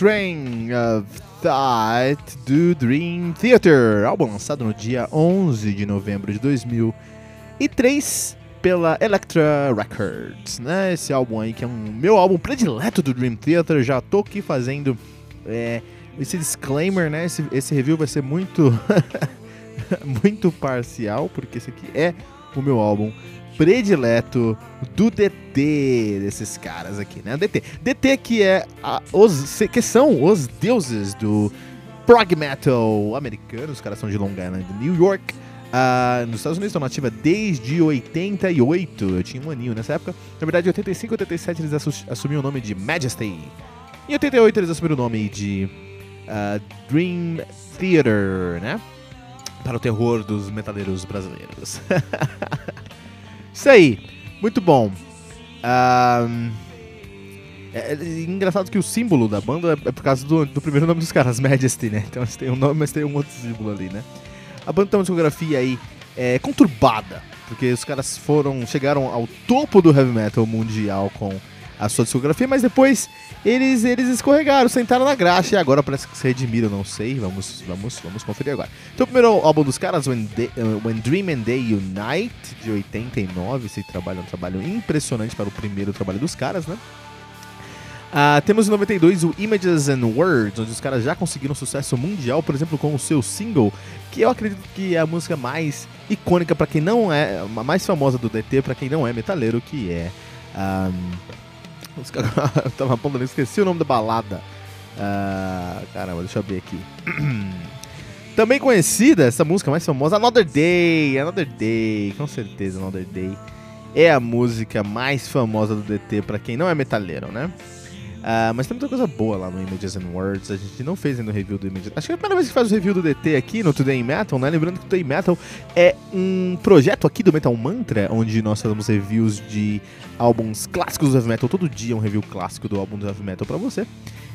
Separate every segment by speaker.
Speaker 1: Train of Thought do Dream Theater, álbum lançado no dia 11 de novembro de 2003 pela Elektra Records, né? Esse álbum aí que é um meu álbum predileto do Dream Theater, já tô aqui fazendo é, esse disclaimer, né? Esse, esse review vai ser muito muito parcial, porque esse aqui é o meu álbum predileto do DT, desses caras aqui, né? DT. DT que é a, os que são os deuses do prog metal americano, os caras são de Long Island, New York. Uh, nos Estados Unidos estão nativa desde 88. Eu tinha um aninho nessa época. Na verdade, em 85 e 87 eles assumiram o nome de Majesty. Em 88 eles assumiram o nome de uh, Dream Theater, né? Para o terror dos metaleiros brasileiros. Isso aí, muito bom. Um, é, é, engraçado que o símbolo da banda é, é por causa do, do, primeiro nome dos caras, Majesty, né? Então eles têm um nome, mas tem um outro símbolo ali, né? A banda tem uma discografia aí é, conturbada, porque os caras foram chegaram ao topo do heavy metal mundial com a sua discografia, mas depois eles, eles escorregaram, sentaram na graxa e agora parece que se redimiram, não sei. Vamos, vamos, vamos conferir agora. Então, o primeiro álbum dos caras, When, Day, uh, When Dream and Day Unite, de 89. Esse trabalho é um trabalho impressionante para o primeiro trabalho dos caras, né? Uh, temos em 92 o Images and Words, onde os caras já conseguiram sucesso mundial, por exemplo, com o seu single, que eu acredito que é a música mais icônica para quem não é, a mais famosa do DT para quem não é metaleiro, que é um, tava apontando, esqueci o nome da balada. Uh, caramba, deixa eu ver aqui. Também conhecida, essa música mais famosa, Another Day. Another Day, com certeza, Another Day. É a música mais famosa do DT para quem não é metaleiro, né? Uh, mas tem muita coisa boa lá no Images and Words. A gente não fez ainda o review do Images. Acho que é a primeira vez que faz o review do DT aqui no Today Metal, né? Lembrando que o Today Metal é um projeto aqui do Metal Mantra, onde nós fazemos reviews de álbuns clássicos do Heavy Metal. Todo dia um review clássico do álbum do Heavy Metal pra você.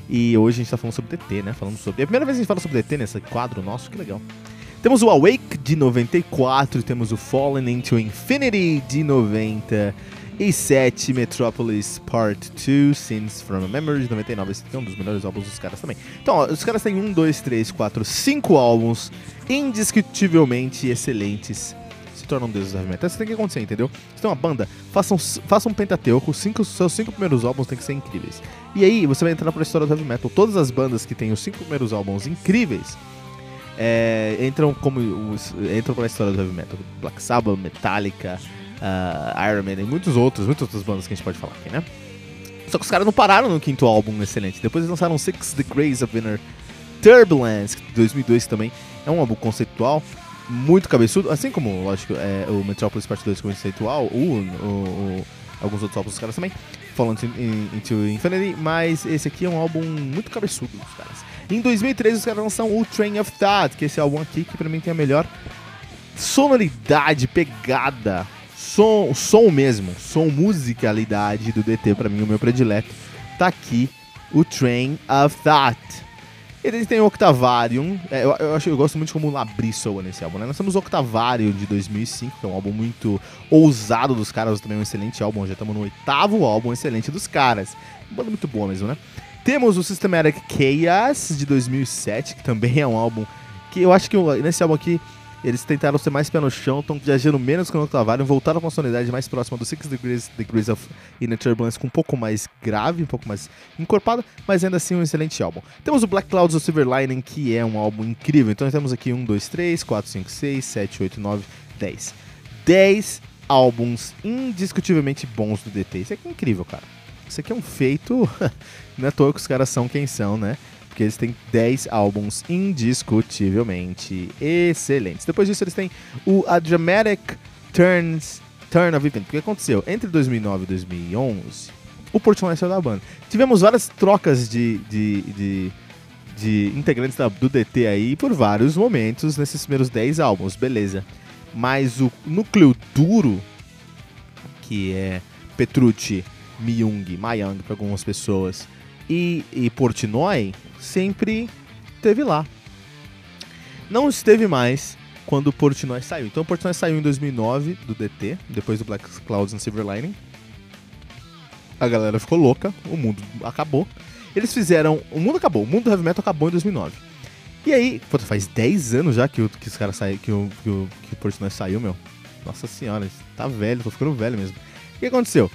Speaker 1: E hoje a gente tá falando sobre DT, né? Falando sobre. É a primeira vez que a gente fala sobre DT nesse quadro nosso, que legal. Temos o Awake de 94, temos o Fallen into Infinity de 90 e 7, Metropolis Part 2, Scenes from a Memory de 99. Esse é um dos melhores álbuns dos caras também. Então, ó, os caras têm 1, 2, 3, 4, 5 álbuns indiscutivelmente excelentes. Se tornam deuses do heavy metal. Isso tem que acontecer, entendeu? Se tem uma banda, façam, façam um pentateuco, cinco, seus 5 primeiros álbuns têm que ser incríveis. E aí, você vai entrar pra história do heavy metal. Todas as bandas que têm os 5 primeiros álbuns incríveis é, entram como entram pra história do heavy metal. Black Sabbath, Metallica, uh, Iron Man e muitos outros, muitas outras bandas que a gente pode falar aqui, né? Só que os caras não pararam no quinto álbum excelente. Depois eles lançaram Six Degrees of Inner Turbulence, de 2002 também. É um álbum conceitual, muito cabeçudo, assim como, lógico, é, o Metropolis Part 2 conceitual, o, o, o, alguns outros álbuns dos caras também, falando Into Infinity, mas esse aqui é um álbum muito cabeçudo dos caras. Em 2003 os caras lançam o Train of Thought, que é esse álbum aqui que pra mim tem a melhor sonoridade, pegada som, som mesmo, som musicalidade do DT, para mim, o meu predileto, tá aqui o Train of Thought. Eles têm o Octavarium, é, eu, eu, acho, eu gosto muito de como o Labri soa nesse álbum, né? Nós temos o Octavarium de 2005, que é um álbum muito ousado dos caras, também é um excelente álbum, já estamos no oitavo álbum excelente dos caras. Banda muito boa mesmo, né? Temos o Systematic Chaos de 2007, que também é um álbum que eu acho que nesse álbum aqui eles tentaram ser mais pé no chão, estão viajando menos que o Octavarium, voltaram com uma sonoridade mais próxima do Six Degrees, Degrees of Inner Turbulence, com um pouco mais grave, um pouco mais encorpada, mas ainda assim um excelente álbum. Temos o Black Clouds of Silver Lining, que é um álbum incrível. Então temos aqui 1, 2, 3, 4, 5, 6, 7, 8, 9, 10. 10 álbuns indiscutivelmente bons do DT. Isso aqui é incrível, cara. Isso aqui é um feito. Não é à toa que os caras são quem são, né? Porque eles têm 10 álbuns indiscutivelmente excelentes. Depois disso, eles têm o A Dramatic Turns, Turn of Event. O que aconteceu? Entre 2009 e 2011, o Portnoy saiu da banda. Tivemos várias trocas de, de, de, de integrantes da, do DT aí por vários momentos nesses primeiros 10 álbuns, beleza. Mas o núcleo duro, que é Petrucci, Myung, Mayang para algumas pessoas, e, e Portnoy, sempre esteve lá. Não esteve mais quando Portnoy saiu. Então Portnoy saiu em 2009 do DT, depois do Black Clouds and Silver Lining. A galera ficou louca, o mundo acabou. Eles fizeram. O mundo acabou, o mundo do heavy metal acabou em 2009. E aí, pô, faz 10 anos já que, que os caras saíram, que o, que, o, que o Portnoy saiu, meu. Nossa senhora, tá velho, tô ficando velho mesmo. O que aconteceu?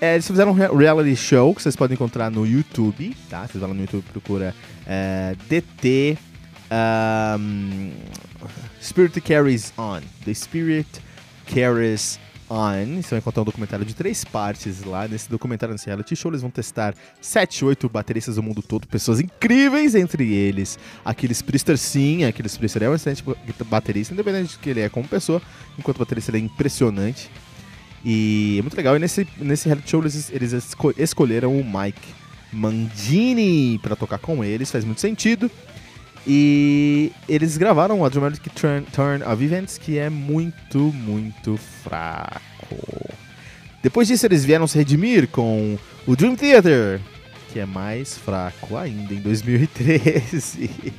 Speaker 1: É, eles fizeram um reality show que vocês podem encontrar no YouTube, tá? Vocês vão lá no YouTube procura é, DT um, Spirit Carries On. The Spirit Carries On. Você vai encontrar um documentário de três partes lá. Nesse documentário, nesse reality show, eles vão testar 7, 8 bateristas do mundo todo, pessoas incríveis entre eles. Aqueles Priester, sim, aqueles Priester é um excelente baterista, independente de que ele é como pessoa, enquanto baterista ele é impressionante. E é muito legal. E nesse, nesse reality show eles, eles esco escolheram o Mike Mandini para tocar com eles, faz muito sentido. E eles gravaram a Dramatic Turn, Turn of Events, que é muito, muito fraco. Depois disso, eles vieram se redimir com o Dream Theater, que é mais fraco ainda, em 2013.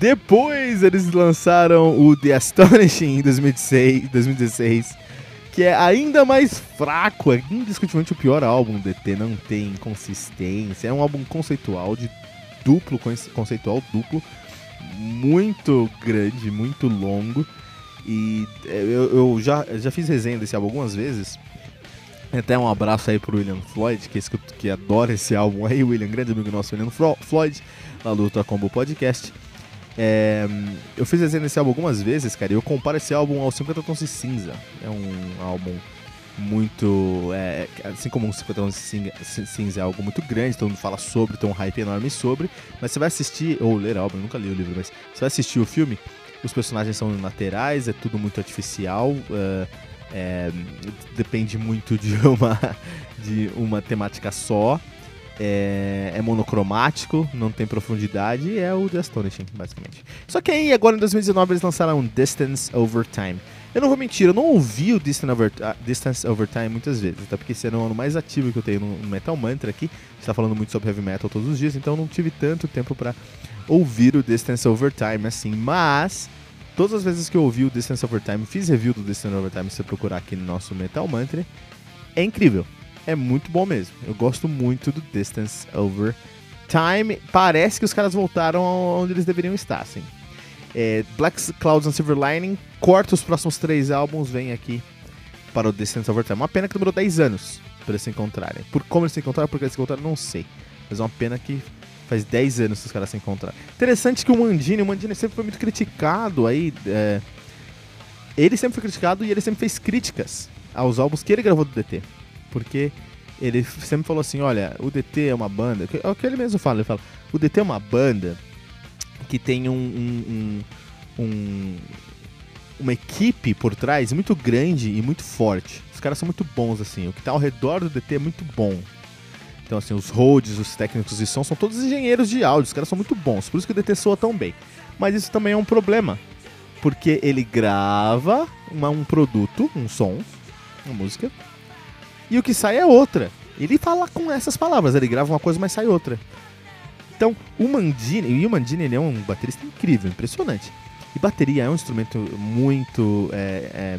Speaker 1: Depois, eles lançaram o The Astonishing em 2016, 2016 que é ainda mais fraco, é indiscutivelmente o pior álbum do DT, não tem consistência, é um álbum conceitual de duplo, conceitual duplo, muito grande, muito longo, e é, eu, eu já, já fiz resenha desse álbum algumas vezes, até um abraço aí pro William Floyd, que, que adora esse álbum aí, William, grande amigo nosso, William Floyd, lá do Combo Podcast, é, eu fiz resenha desse álbum algumas vezes, cara, e eu comparo esse álbum ao 50 Tons de Cinza. É um álbum muito. É, assim como o 50 Tons de Cinza é algo muito grande, todo mundo fala sobre, tem um hype enorme sobre. Mas você vai assistir, ou ler álbum, eu nunca li o livro, mas você vai assistir o filme, os personagens são laterais, é tudo muito artificial. Uh, é, depende muito de uma, de uma temática só é, é, monocromático, não tem profundidade é o The Astonishing, basicamente. Só que aí, agora em 2019, eles lançaram um Distance Over Time. Eu não vou mentir, eu não ouvi o Distance Over, uh, Distance Over Time muitas vezes, até porque esse era o ano mais ativo que eu tenho no Metal Mantra aqui. A gente tá falando muito sobre heavy metal todos os dias, então eu não tive tanto tempo para ouvir o Distance Over Time assim, mas todas as vezes que eu ouvi o Distance Over Time, fiz review do Distance Over Time, se você procurar aqui no nosso Metal Mantra, é incrível é muito bom mesmo. Eu gosto muito do Distance Over Time. Parece que os caras voltaram onde eles deveriam estar, assim. É, Black Clouds and Silver Lining corta os próximos três álbuns, vem aqui para o Distance Over Time. Uma pena que demorou 10 anos para eles se encontrarem. Por como eles se encontraram, porque eles se encontraram, não sei. Mas é uma pena que faz 10 anos que os caras se encontraram. Interessante que o Mandini, o Mandini sempre foi muito criticado aí. É, ele sempre foi criticado e ele sempre fez críticas aos álbuns que ele gravou do DT porque ele sempre falou assim, olha, o DT é uma banda, é o que ele mesmo fala, ele fala, o DT é uma banda que tem um, um, um, um uma equipe por trás muito grande e muito forte. Os caras são muito bons, assim. O que está ao redor do DT é muito bom. Então, assim, os roads, os técnicos de som são todos engenheiros de áudio. Os caras são muito bons. Por isso que o DT soa tão bem. Mas isso também é um problema. Porque ele grava uma, um produto, um som, uma música, e o que sai é outra. Ele fala com essas palavras, ele grava uma coisa, mas sai outra. Então, o Mandini, e o Mandini ele é um baterista incrível, impressionante. E bateria é um instrumento muito é,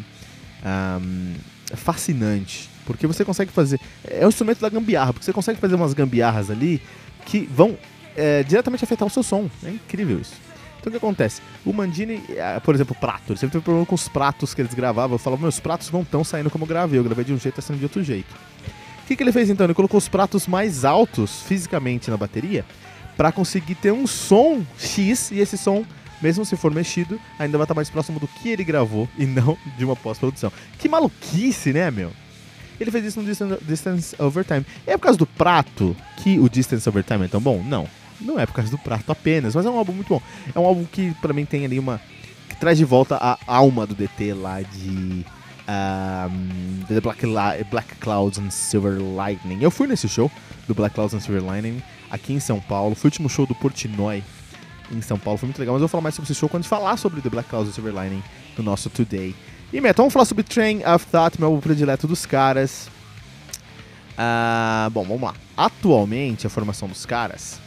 Speaker 1: é, um, fascinante, porque você consegue fazer. É um instrumento da gambiarra, porque você consegue fazer umas gambiarras ali que vão é, diretamente afetar o seu som. É incrível isso. Então o que acontece? O Mandini, é, por exemplo, prato, ele sempre teve problema com os pratos que eles gravavam. Eu falava, meus pratos não estão saindo como eu gravei, eu gravei de um jeito, tá saindo de outro jeito. O que, que ele fez então? Ele colocou os pratos mais altos fisicamente na bateria para conseguir ter um som X e esse som, mesmo se for mexido, ainda vai estar mais próximo do que ele gravou e não de uma pós-produção. Que maluquice, né, meu? Ele fez isso no Distance Over Time. É por causa do prato que o Distance Over Time é tão bom? Não. Não é por causa do prato apenas, mas é um álbum muito bom. É um álbum que para mim tem ali uma. que traz de volta a alma do DT lá de. Um, The Black, Black Clouds and Silver Lightning. Eu fui nesse show do Black Clouds and Silver Lightning aqui em São Paulo. Foi o último show do Portnoy em São Paulo. Foi muito legal, mas eu vou falar mais sobre esse show quando falar sobre The Black Clouds and Silver Lightning no nosso Today. E Metal, vamos falar sobre Train of Thought, meu predileto dos caras. Uh, bom, vamos lá. Atualmente, a formação dos caras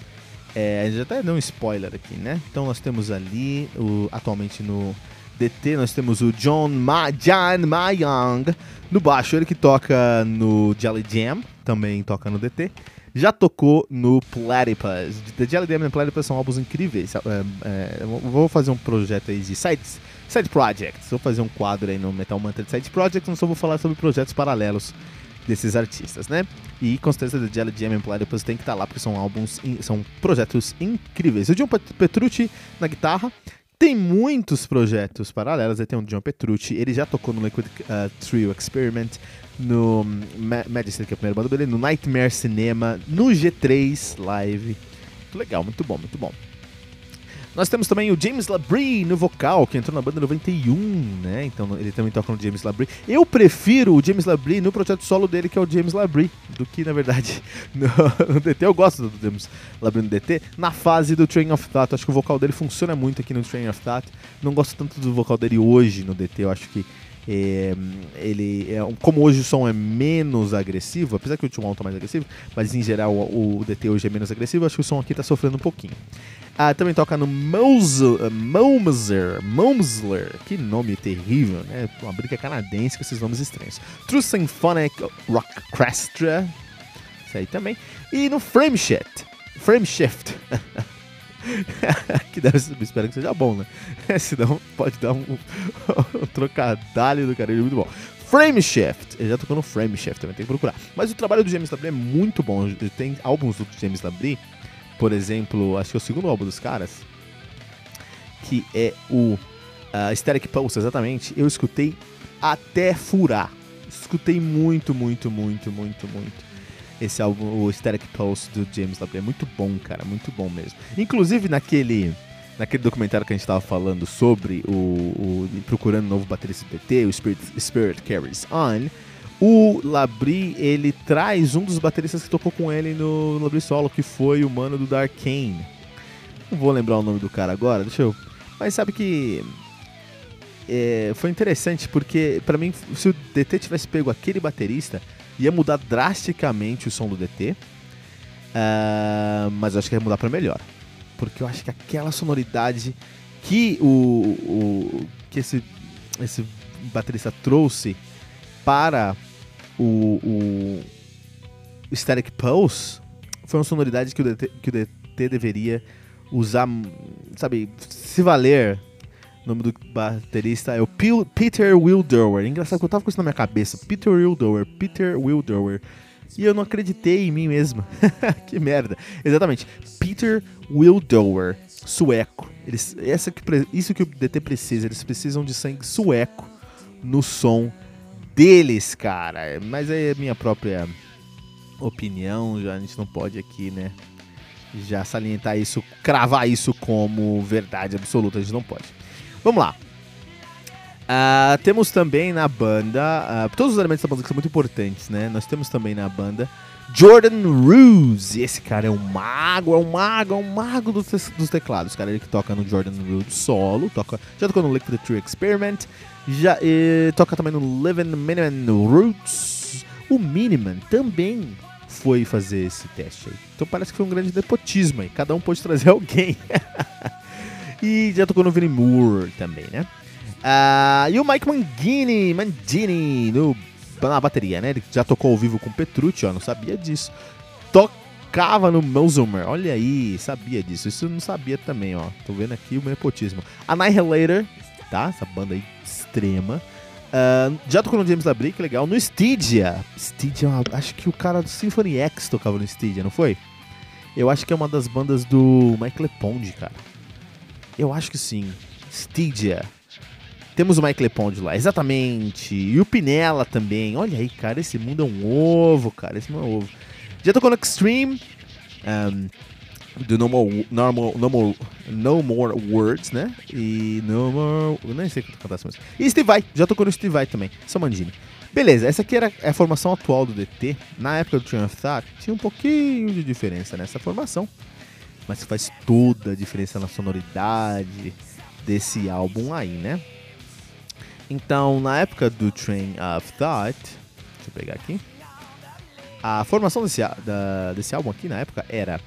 Speaker 1: é, a gente até deu um spoiler aqui, né? Então nós temos ali, o, atualmente no DT, nós temos o John Ma, John Mayang no baixo, ele que toca no Jelly Jam, também toca no DT. Já tocou no Platypus. The Jelly Jam e Platypus são álbuns incríveis. É, é, vou fazer um projeto aí de sites, side projects. Vou fazer um quadro aí no Metal Mantra de side projects, não só vou falar sobre projetos paralelos desses artistas, né? E com certeza The Jelly Jam and Platypus tem que estar tá lá porque são álbuns, são projetos incríveis. O John Petrucci na guitarra, tem muitos projetos paralelos. Aí tem o John Petrucci, ele já tocou no Liquid uh, Trio Experiment, no Ma Majesty, que é a primeira banda dele, no Nightmare Cinema, no G3 Live. Muito legal, muito bom, muito bom. Nós temos também o James Labrie no vocal, que entrou na banda 91, né? Então ele também toca no James Labrie. Eu prefiro o James Labrie no projeto solo dele, que é o James Labrie, do que, na verdade, no, no DT. Eu gosto do James Labrie no DT. Na fase do Train of Thought, acho que o vocal dele funciona muito aqui no Train of Thought. Não gosto tanto do vocal dele hoje no DT, eu acho que é, ele é, como hoje o som é menos agressivo, apesar que o último álbum tá mais agressivo, mas em geral o, o DT hoje é menos agressivo, acho que o som aqui tá sofrendo um pouquinho. Ah, também toca no Momsler, Momsler, que nome terrível, né? Uma briga canadense com esses nomes estranhos. True Symphonic Rock isso aí também. E no Frameshift, Frameshift. que deve ser, espero que seja bom, né? Senão pode dar um, um trocadilho do cara, muito bom. Frameshift, ele já tocou no Frameshift, também tem que procurar. Mas o trabalho do James Labrie é muito bom. Tem álbuns do James Labrie, por exemplo, acho que é o segundo álbum dos caras, que é o uh, Static Pulse, exatamente. Eu escutei até furar. Escutei muito, muito, muito, muito, muito esse álbum, o Static Pulse do James Labrie. É muito bom, cara, muito bom mesmo. Inclusive naquele naquele documentário que a gente estava falando sobre o, o procurando um novo baterista do PT, o Spirit, Spirit Carries On, o Labrie, ele traz um dos bateristas que tocou com ele no, no Solo, que foi o mano do Dark Kane. Não vou lembrar o nome do cara agora, deixa eu... Mas sabe que... É, foi interessante porque, para mim, se o DT tivesse pego aquele baterista, ia mudar drasticamente o som do DT. Uh, ah, mas eu acho que ia mudar para melhor. Porque eu acho que aquela sonoridade que o, o que esse, esse baterista trouxe para o, o Static Pulse foi uma sonoridade que o DT, que o DT deveria usar, sabe, se valer o nome do baterista é o Peter Wildower. Engraçado que eu tava com isso na minha cabeça. Peter Wildower, Peter Wildower. E eu não acreditei em mim mesmo. que merda. Exatamente. Peter Wildower, sueco. Eles, essa que, isso que o DT precisa. Eles precisam de sangue sueco no som deles, cara. Mas é minha própria opinião. Já a gente não pode aqui, né? Já salientar isso, cravar isso como verdade absoluta. A gente não pode. Vamos lá. Uh, temos também na banda, uh, todos os elementos da que são muito importantes, né? Nós temos também na banda Jordan Ruse. Esse cara é um mago, é um mago, é um mago dos, dos teclados. Cara, ele que toca no Jordan Ruse solo, toca, já tocou no Liquid Tree Experiment, já toca também no Living Miniman Roots. O Miniman também foi fazer esse teste aí. Então parece que foi um grande nepotismo aí. Cada um pôde trazer alguém. E já tocou no Vinnie Moore também, né? Ah, e o Mike Mangini, Mangini no, na bateria, né? Ele já tocou ao vivo com Petrucci, ó, não sabia disso. Tocava no Melzomer, olha aí, sabia disso. Isso eu não sabia também, ó. Tô vendo aqui o nepotismo. Annihilator, tá? Essa banda aí extrema. Uh, já tocou no James Labrie, que legal. No Stygia. Stygia, acho que o cara do Symphony X tocava no Stygia, não foi? Eu acho que é uma das bandas do Mike LePond, cara. Eu acho que sim. Stygia. Temos o Mike LePond lá, exatamente. E o Pinella também. Olha aí, cara, esse mundo é um ovo, cara. Esse mundo é um ovo. Já tocou no Extreme. Um, do No More, normal, no, more, no More Words, né? E No More. Nem sei cantar essa música. E Steve Vai, já tocou no Steve Vai também, Samandini. Beleza, essa aqui era a formação atual do DT. Na época do of Thought, tinha um pouquinho de diferença nessa formação. Mas faz toda a diferença na sonoridade desse álbum aí, né? Então, na época do Train of Thought, deixa eu pegar aqui. A formação desse, da, desse álbum aqui na época era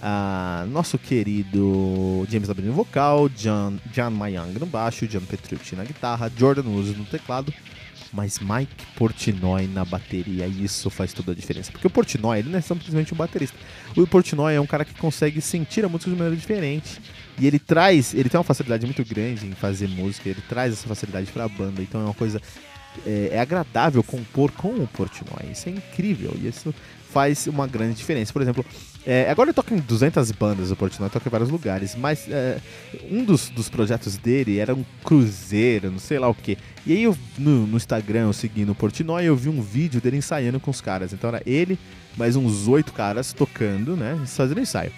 Speaker 1: ah, nosso querido James Labrie no vocal, John, John Mayang no baixo, John Petrucci na guitarra, Jordan Uso no teclado, mas Mike Portnoy na bateria. Isso faz toda a diferença. Porque o Portnoy, ele não é simplesmente um baterista. O Portnoy é um cara que consegue sentir a música de maneira diferente. E ele traz, ele tem uma facilidade muito grande em fazer música, ele traz essa facilidade para a banda. Então é uma coisa é, é, agradável compor com o Portnoy. Isso é incrível e isso faz uma grande diferença. Por exemplo, é, agora ele toca em 200 bandas, o Portnoy toca em vários lugares, mas é, um dos, dos projetos dele era um cruzeiro, não sei lá o que. E aí eu, no, no Instagram, eu seguindo o Portnoy, eu vi um vídeo dele ensaiando com os caras. Então era ele, mais uns oito caras tocando, né, fazendo ensaio.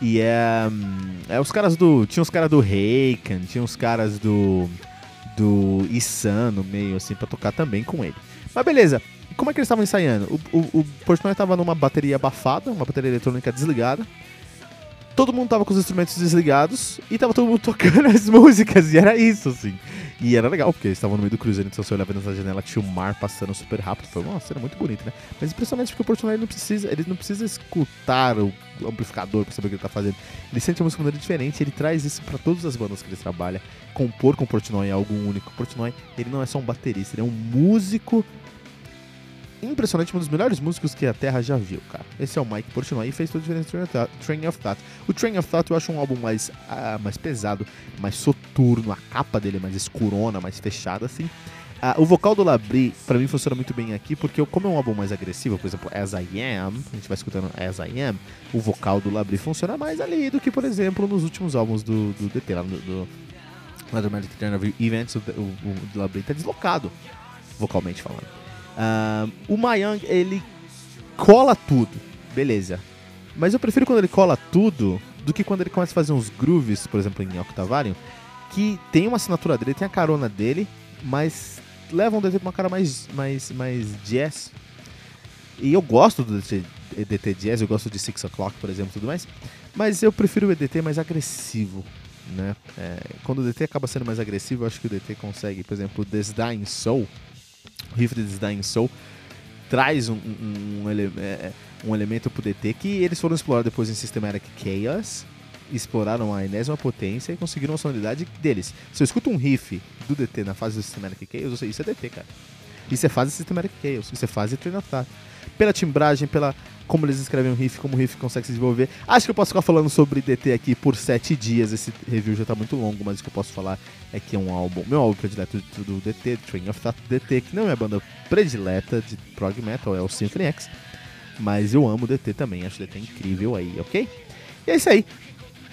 Speaker 1: E é, é os caras do. Tinha os caras do Reikan, tinha os caras do. Do Issan no meio, assim, pra tocar também com ele. Mas beleza, como é que eles estavam ensaiando? O, o, o Portnoy estava numa bateria abafada, uma bateria eletrônica desligada. Todo mundo tava com os instrumentos desligados e tava todo mundo tocando as músicas, e era isso, assim. E era legal, porque eles estavam no meio do cruzeiro, então você olhava nessa janela, tinha o mar passando super rápido. Foi uma cena muito bonita, né? Mas impressionante porque o Portnoy não precisa, ele não precisa escutar o amplificador pra saber o que ele tá fazendo. Ele sente a música de maneira diferente, ele traz isso para todas as bandas que ele trabalha. Compor com o Portnoy é algo único. O Portnoy, ele não é só um baterista, ele é um músico impressionante, um dos melhores músicos que a Terra já viu, cara. Esse é o Mike Portnoy e fez toda a diferença no Train of Thought. O Train of Thought eu acho um álbum mais, uh, mais pesado, mais soturno, a capa dele é mais escurona, mais fechada, assim. Uh, o vocal do Labrie, para mim, funciona muito bem aqui, porque como é um álbum mais agressivo, por exemplo, As I Am, a gente vai escutando As I Am, o vocal do Labrie funciona mais ali do que, por exemplo, nos últimos álbuns do, do DT, lá do, do Magic Turn of Events, o, o, o Labrie tá deslocado, vocalmente falando. Uh, o Mayang, ele cola tudo, beleza. Mas eu prefiro quando ele cola tudo do que quando ele começa a fazer uns grooves, por exemplo, em Octavarium, que tem uma assinatura dele, tem a carona dele, mas levam um DT pra uma cara mais, mais, mais jazz. E eu gosto do DT, EDT jazz, eu gosto de Six O'Clock, por exemplo, tudo mais. Mas eu prefiro o EDT mais agressivo, né? É, quando o DT acaba sendo mais agressivo, eu acho que o DT consegue, por exemplo, This Dying Soul, de Dying Soul traz um, um, um, ele, é, é, um elemento pro DT que eles foram explorar depois em Systematic Chaos, exploraram a enésima potência e conseguiram a sonoridade deles. Se eu escuto um riff do DT na fase do Systematic Chaos, sei, isso é DT, cara. Isso é fase Systematic Chaos, isso é fase Thought. Pela timbragem, pela como eles escrevem um riff, como o riff consegue se desenvolver. Acho que eu posso ficar falando sobre DT aqui por sete dias. Esse review já tá muito longo, mas o que eu posso falar é que é um álbum, meu álbum predileto do DT, Train of Thought DT, que não é a banda predileta de prog metal, é o Symphony X. Mas eu amo DT também, acho DT incrível aí, ok? E é isso aí.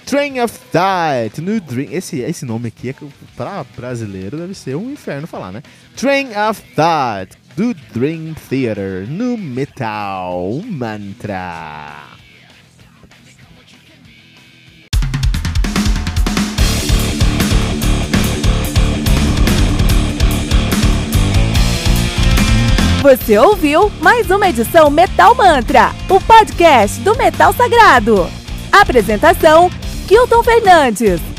Speaker 1: Train of Thought, New Dream. Esse, esse nome aqui, é, pra brasileiro, deve ser um inferno falar, né? Train of Thought do Dream Theater no Metal Mantra.
Speaker 2: Você ouviu mais uma edição Metal Mantra, o podcast do Metal Sagrado. Apresentação: Kilton Fernandes.